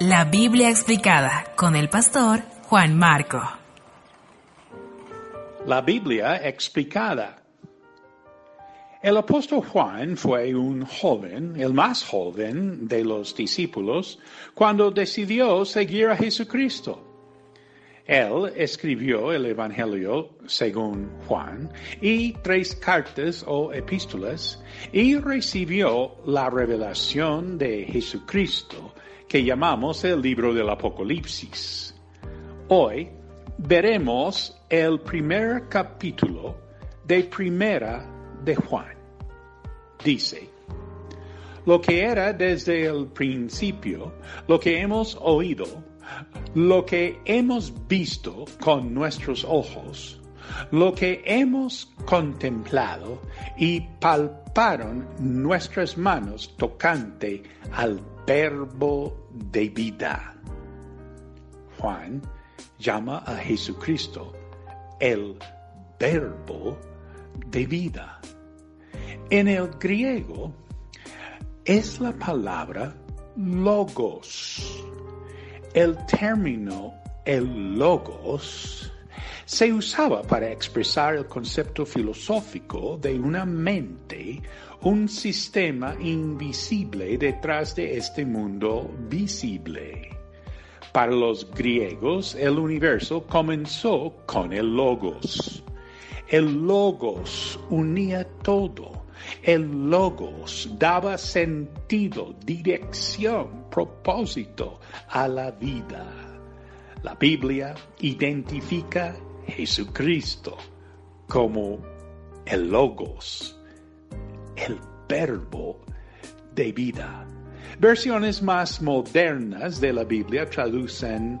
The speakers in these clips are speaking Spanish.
La Biblia explicada con el pastor Juan Marco. La Biblia explicada. El apóstol Juan fue un joven, el más joven de los discípulos, cuando decidió seguir a Jesucristo. Él escribió el Evangelio según Juan y tres cartas o epístolas y recibió la revelación de Jesucristo que llamamos el libro del Apocalipsis. Hoy veremos el primer capítulo de Primera de Juan. Dice, lo que era desde el principio, lo que hemos oído, lo que hemos visto con nuestros ojos, lo que hemos contemplado y palparon nuestras manos tocante al verbo de vida. Juan llama a Jesucristo el verbo de vida. En el griego es la palabra logos. El término el logos se usaba para expresar el concepto filosófico de una mente, un sistema invisible detrás de este mundo visible. Para los griegos, el universo comenzó con el logos. El logos unía todo. El logos daba sentido, dirección, propósito a la vida. La Biblia identifica Jesucristo como el logos, el verbo de vida. Versiones más modernas de la Biblia traducen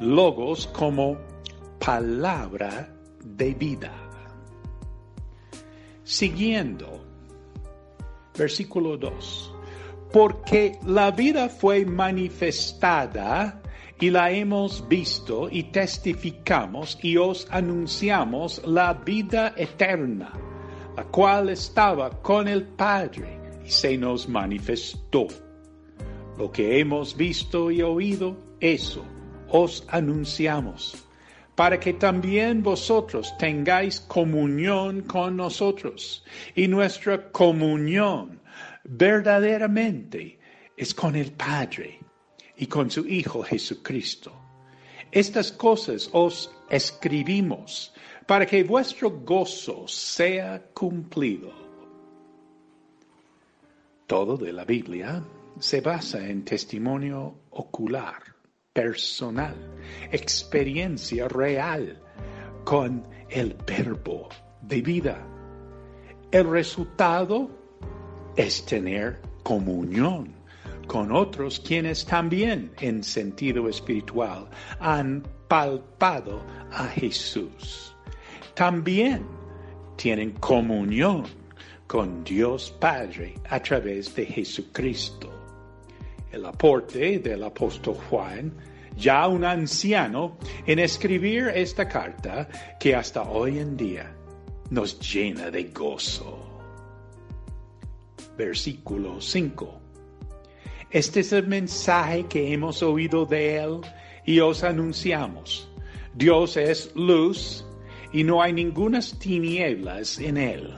logos como palabra de vida. Siguiendo, versículo 2. Porque la vida fue manifestada y la hemos visto y testificamos y os anunciamos la vida eterna, la cual estaba con el Padre y se nos manifestó. Lo que hemos visto y oído, eso os anunciamos, para que también vosotros tengáis comunión con nosotros. Y nuestra comunión verdaderamente es con el Padre y con su Hijo Jesucristo. Estas cosas os escribimos para que vuestro gozo sea cumplido. Todo de la Biblia se basa en testimonio ocular, personal, experiencia real con el verbo de vida. El resultado es tener comunión con otros quienes también en sentido espiritual han palpado a Jesús. También tienen comunión con Dios Padre a través de Jesucristo el aporte del apóstol Juan, ya un anciano, en escribir esta carta que hasta hoy en día nos llena de gozo. Versículo 5. Este es el mensaje que hemos oído de Él y os anunciamos. Dios es luz y no hay ningunas tinieblas en Él.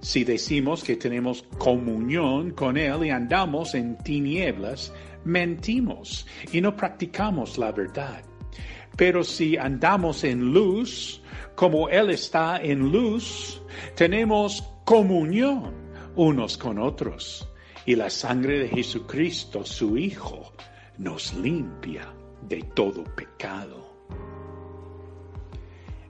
Si decimos que tenemos comunión con Él y andamos en tinieblas, mentimos y no practicamos la verdad. Pero si andamos en luz, como Él está en luz, tenemos comunión unos con otros. Y la sangre de Jesucristo, su Hijo, nos limpia de todo pecado.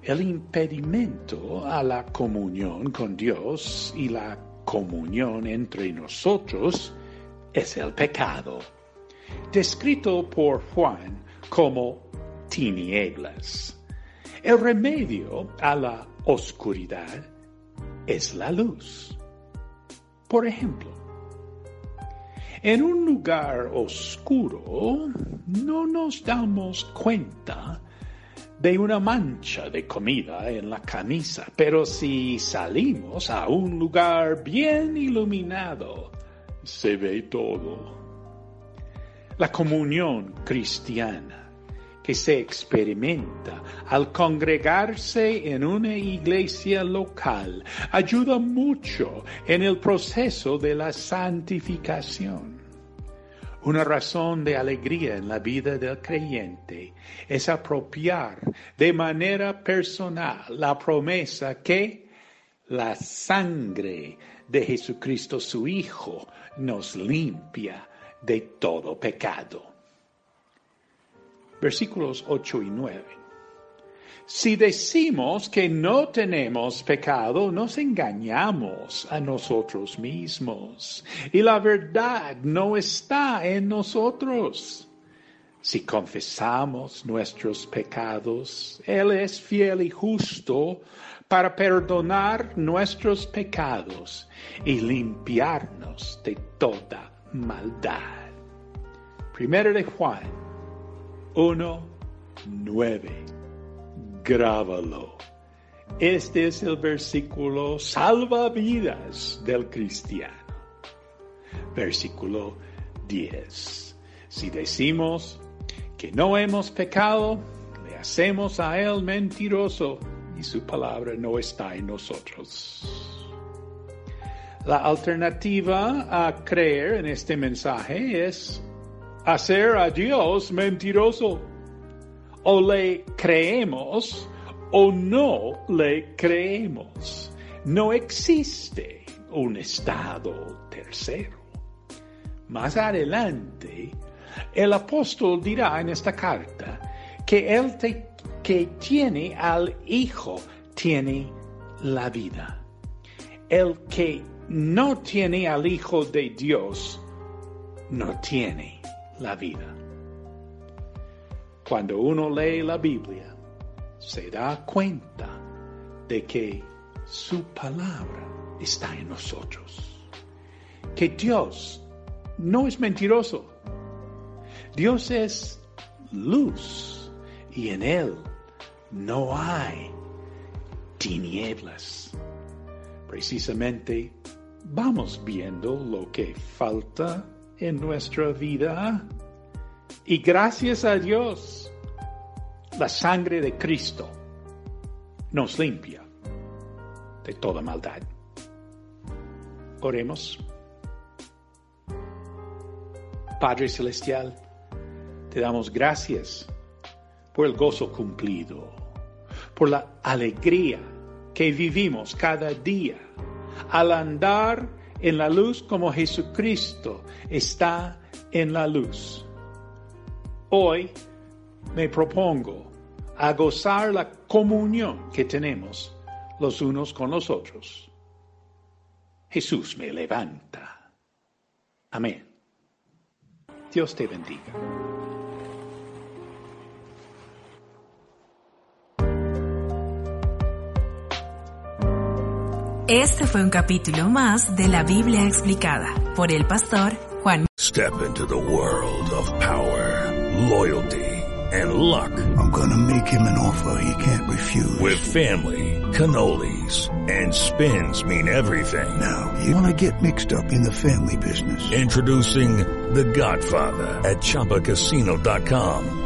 El impedimento a la comunión con Dios y la comunión entre nosotros es el pecado, descrito por Juan como tinieblas. El remedio a la oscuridad es la luz. Por ejemplo, en un lugar oscuro no nos damos cuenta de una mancha de comida en la camisa, pero si salimos a un lugar bien iluminado, se ve todo. La comunión cristiana que se experimenta al congregarse en una iglesia local ayuda mucho en el proceso de la santificación. Una razón de alegría en la vida del creyente es apropiar de manera personal la promesa que la sangre de Jesucristo su Hijo nos limpia de todo pecado. Versículos 8 y 9. Si decimos que no tenemos pecado, nos engañamos a nosotros mismos y la verdad no está en nosotros. Si confesamos nuestros pecados, Él es fiel y justo para perdonar nuestros pecados y limpiarnos de toda maldad. Primero de Juan 1, 9 grábalo. Este es el versículo salvavidas del cristiano. Versículo 10. Si decimos que no hemos pecado, le hacemos a él mentiroso y su palabra no está en nosotros. La alternativa a creer en este mensaje es hacer a Dios mentiroso o le creemos o no le creemos. No existe un estado tercero. Más adelante, el apóstol dirá en esta carta que el que tiene al Hijo tiene la vida. El que no tiene al Hijo de Dios no tiene la vida. Cuando uno lee la Biblia, se da cuenta de que su palabra está en nosotros. Que Dios no es mentiroso. Dios es luz y en Él no hay tinieblas. Precisamente vamos viendo lo que falta en nuestra vida y gracias a Dios, la sangre de Cristo nos limpia de toda maldad. Oremos. Padre Celestial, te damos gracias por el gozo cumplido, por la alegría que vivimos cada día al andar en la luz como Jesucristo está en la luz. Hoy me propongo a gozar la comunión que tenemos los unos con los otros. Jesús me levanta. Amén. Dios te bendiga. Este fue un capítulo más de la Biblia explicada por el pastor Juan. Step into the world of power, loyalty, and luck. I'm gonna make him an offer he can't refuse. With family, cannolis, and spins mean everything. Now, you wanna get mixed up in the family business. Introducing The Godfather at ChumbaCasino.com.